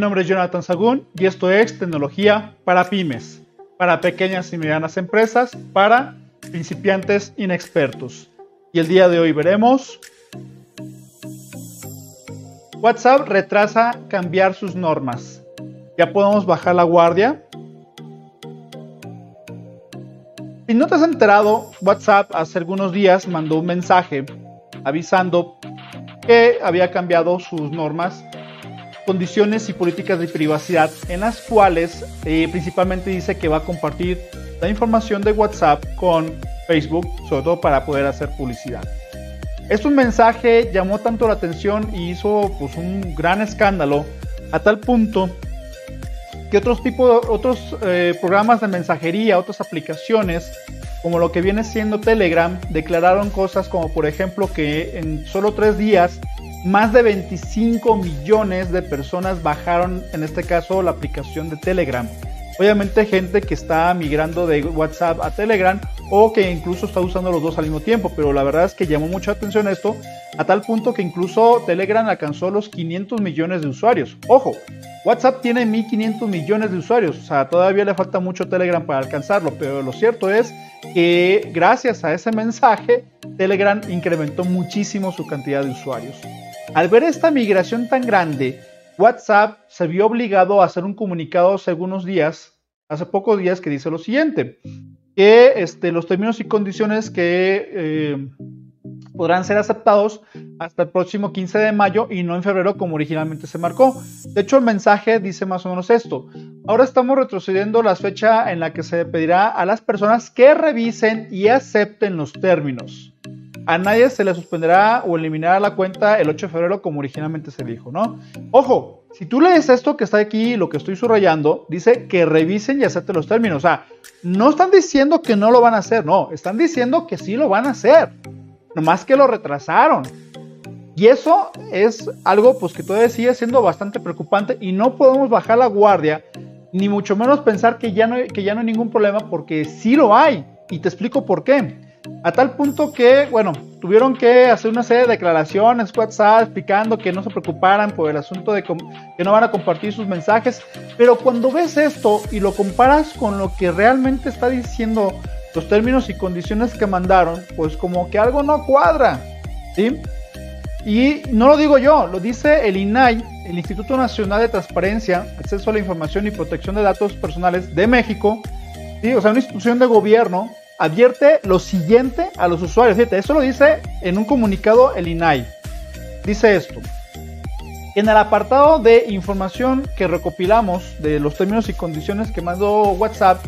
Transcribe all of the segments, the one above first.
Mi nombre es Jonathan Sagún y esto es Tecnología para Pymes, para pequeñas y medianas empresas, para principiantes inexpertos. Y el día de hoy veremos WhatsApp retrasa cambiar sus normas. Ya podemos bajar la guardia. Si no te has enterado, WhatsApp hace algunos días mandó un mensaje avisando que había cambiado sus normas, condiciones y políticas de privacidad en las cuales eh, principalmente dice que va a compartir la información de WhatsApp con Facebook, sobre todo para poder hacer publicidad. Este mensaje llamó tanto la atención y hizo pues, un gran escándalo a tal punto que otros tipos, otros eh, programas de mensajería, otras aplicaciones, como lo que viene siendo Telegram, declararon cosas como por ejemplo que en solo tres días más de 25 millones de personas bajaron en este caso la aplicación de Telegram. Obviamente gente que está migrando de WhatsApp a Telegram o que incluso está usando los dos al mismo tiempo, pero la verdad es que llamó mucha atención esto a tal punto que incluso Telegram alcanzó los 500 millones de usuarios. Ojo, WhatsApp tiene 1500 millones de usuarios, o sea, todavía le falta mucho Telegram para alcanzarlo, pero lo cierto es que gracias a ese mensaje, Telegram incrementó muchísimo su cantidad de usuarios. Al ver esta migración tan grande, WhatsApp se vio obligado a hacer un comunicado hace algunos días, hace pocos días, que dice lo siguiente, que este, los términos y condiciones que eh, podrán ser aceptados hasta el próximo 15 de mayo y no en febrero como originalmente se marcó. De hecho, el mensaje dice más o menos esto. Ahora estamos retrocediendo la fecha en la que se pedirá a las personas que revisen y acepten los términos a nadie se le suspenderá o eliminará la cuenta el 8 de febrero como originalmente se dijo, ¿no? Ojo, si tú lees esto que está aquí, lo que estoy subrayando, dice que revisen y acepten los términos. O sea, no están diciendo que no lo van a hacer, no, están diciendo que sí lo van a hacer. Nomás que lo retrasaron. Y eso es algo pues que todavía sigue siendo bastante preocupante y no podemos bajar la guardia, ni mucho menos pensar que ya no, que ya no hay ningún problema porque sí lo hay. Y te explico por qué. A tal punto que, bueno, tuvieron que hacer una serie de declaraciones, WhatsApp, explicando que no se preocuparan por el asunto de que no van a compartir sus mensajes. Pero cuando ves esto y lo comparas con lo que realmente está diciendo los términos y condiciones que mandaron, pues como que algo no cuadra. ¿Sí? Y no lo digo yo, lo dice el INAI, el Instituto Nacional de Transparencia, Acceso a la Información y Protección de Datos Personales de México, ¿sí? o sea, una institución de gobierno advierte lo siguiente a los usuarios. Fíjate, eso lo dice en un comunicado el INAI. Dice esto. En el apartado de información que recopilamos de los términos y condiciones que mandó WhatsApp,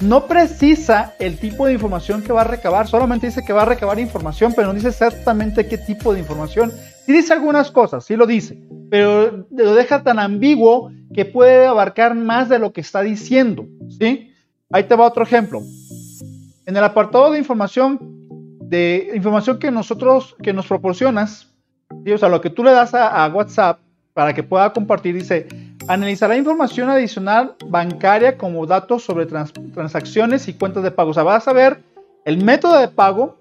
no precisa el tipo de información que va a recabar, solamente dice que va a recabar información, pero no dice exactamente qué tipo de información. Sí dice algunas cosas, sí lo dice, pero lo deja tan ambiguo que puede abarcar más de lo que está diciendo, ¿sí? Ahí te va otro ejemplo. En el apartado de información, de información que nosotros, que nos proporcionas, o sea, lo que tú le das a, WhatsApp para que pueda compartir, dice, analizará información adicional bancaria como datos sobre transacciones y cuentas de pago. O sea, vas a ver el método de pago,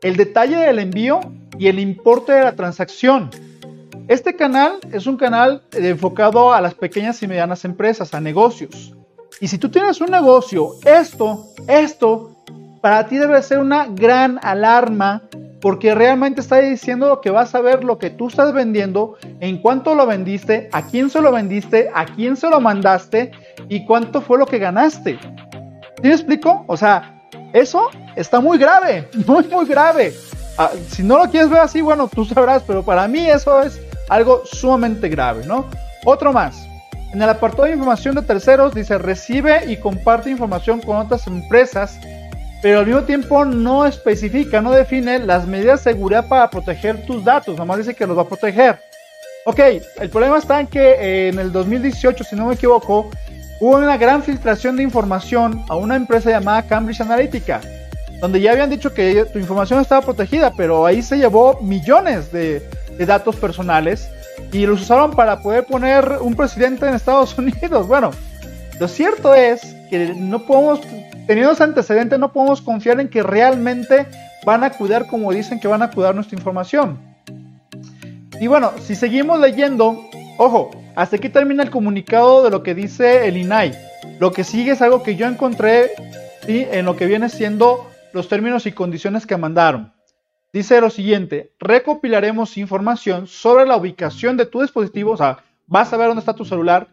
el detalle del envío y el importe de la transacción. Este canal es un canal enfocado a las pequeñas y medianas empresas, a negocios. Y si tú tienes un negocio, esto, esto para ti debe ser una gran alarma porque realmente está diciendo que vas a ver lo que tú estás vendiendo, en cuánto lo vendiste, a quién se lo vendiste, a quién se lo mandaste y cuánto fue lo que ganaste. ¿Sí explico? O sea, eso está muy grave, muy, muy grave. Ah, si no lo quieres ver así, bueno, tú sabrás, pero para mí eso es algo sumamente grave, ¿no? Otro más. En el apartado de información de terceros dice recibe y comparte información con otras empresas pero al mismo tiempo no especifica, no define las medidas de seguridad para proteger tus datos, nomás dice que los va a proteger. Ok, el problema está en que eh, en el 2018, si no me equivoco, hubo una gran filtración de información a una empresa llamada Cambridge Analytica, donde ya habían dicho que tu información estaba protegida, pero ahí se llevó millones de, de datos personales y los usaron para poder poner un presidente en Estados Unidos. Bueno, lo cierto es que no podemos teniendo ese antecedente, no podemos confiar en que realmente van a cuidar como dicen que van a cuidar nuestra información. Y bueno, si seguimos leyendo, ojo, hasta aquí termina el comunicado de lo que dice el INAI. Lo que sigue es algo que yo encontré en lo que viene siendo los términos y condiciones que mandaron. Dice lo siguiente, recopilaremos información sobre la ubicación de tu dispositivo, o sea, vas a ver dónde está tu celular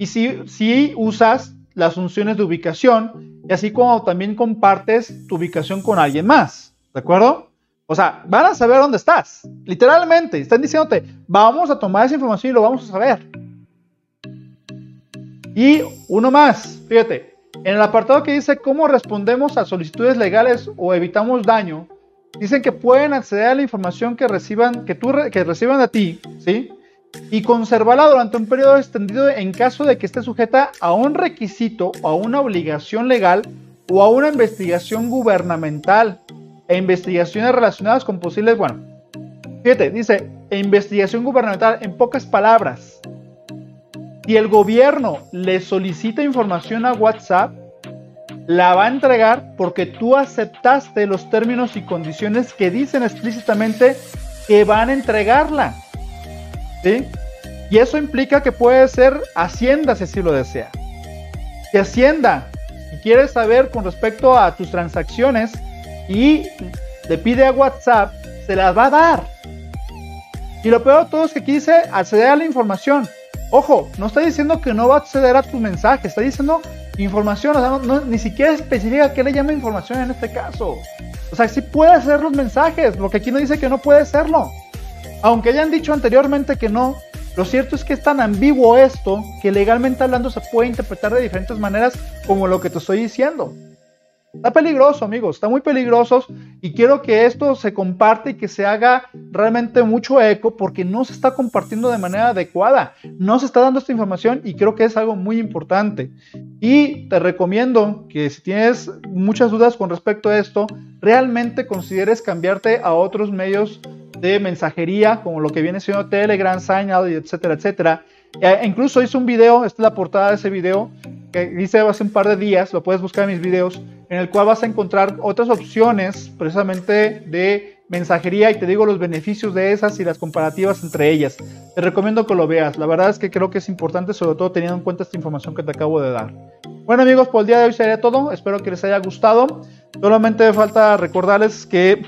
y si usas las funciones de ubicación y así como también compartes tu ubicación con alguien más, ¿de acuerdo? O sea, van a saber dónde estás, literalmente, están diciéndote, vamos a tomar esa información y lo vamos a saber. Y uno más, fíjate, en el apartado que dice cómo respondemos a solicitudes legales o evitamos daño, dicen que pueden acceder a la información que reciban, que tú que reciban a ti, ¿sí? Y conservarla durante un periodo extendido en caso de que esté sujeta a un requisito o a una obligación legal o a una investigación gubernamental e investigaciones relacionadas con posibles, bueno, fíjate, dice, e investigación gubernamental en pocas palabras. Si el gobierno le solicita información a WhatsApp, la va a entregar porque tú aceptaste los términos y condiciones que dicen explícitamente que van a entregarla. Y eso implica que puede ser Hacienda si así lo desea. Si Hacienda quiere saber con respecto a tus transacciones y le pide a WhatsApp, se las va a dar. Y lo peor de todo es que aquí dice acceder a la información. Ojo, no está diciendo que no va a acceder a tu mensaje, está diciendo información, o sea, ni siquiera especifica qué le llama información en este caso. O sea, sí puede hacer los mensajes, lo que aquí no dice que no puede serlo. Aunque hayan dicho anteriormente que no, lo cierto es que es tan ambiguo esto que legalmente hablando se puede interpretar de diferentes maneras como lo que te estoy diciendo. Está peligroso, amigos, está muy peligroso y quiero que esto se comparte y que se haga realmente mucho eco porque no se está compartiendo de manera adecuada, no se está dando esta información y creo que es algo muy importante. Y te recomiendo que si tienes muchas dudas con respecto a esto, realmente consideres cambiarte a otros medios de mensajería como lo que viene siendo Telegram, Signal, etcétera, etcétera. E incluso hice un video, esta es la portada de ese video que hice hace un par de días, lo puedes buscar en mis videos en el cual vas a encontrar otras opciones precisamente de mensajería y te digo los beneficios de esas y las comparativas entre ellas. Te recomiendo que lo veas. La verdad es que creo que es importante, sobre todo teniendo en cuenta esta información que te acabo de dar. Bueno amigos, por el día de hoy sería todo. Espero que les haya gustado. Solamente falta recordarles que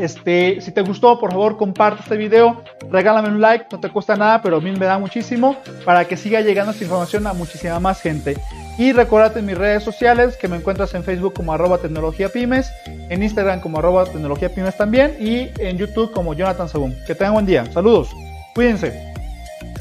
este, si te gustó, por favor, comparte este video, regálame un like, no te cuesta nada, pero a mí me da muchísimo para que siga llegando esta información a muchísima más gente. Y recuérdate en mis redes sociales que me encuentras en Facebook como arroba tecnología pymes, en Instagram como arroba tecnología pymes también y en YouTube como Jonathan Sagún. Que tengan buen día. Saludos. Cuídense.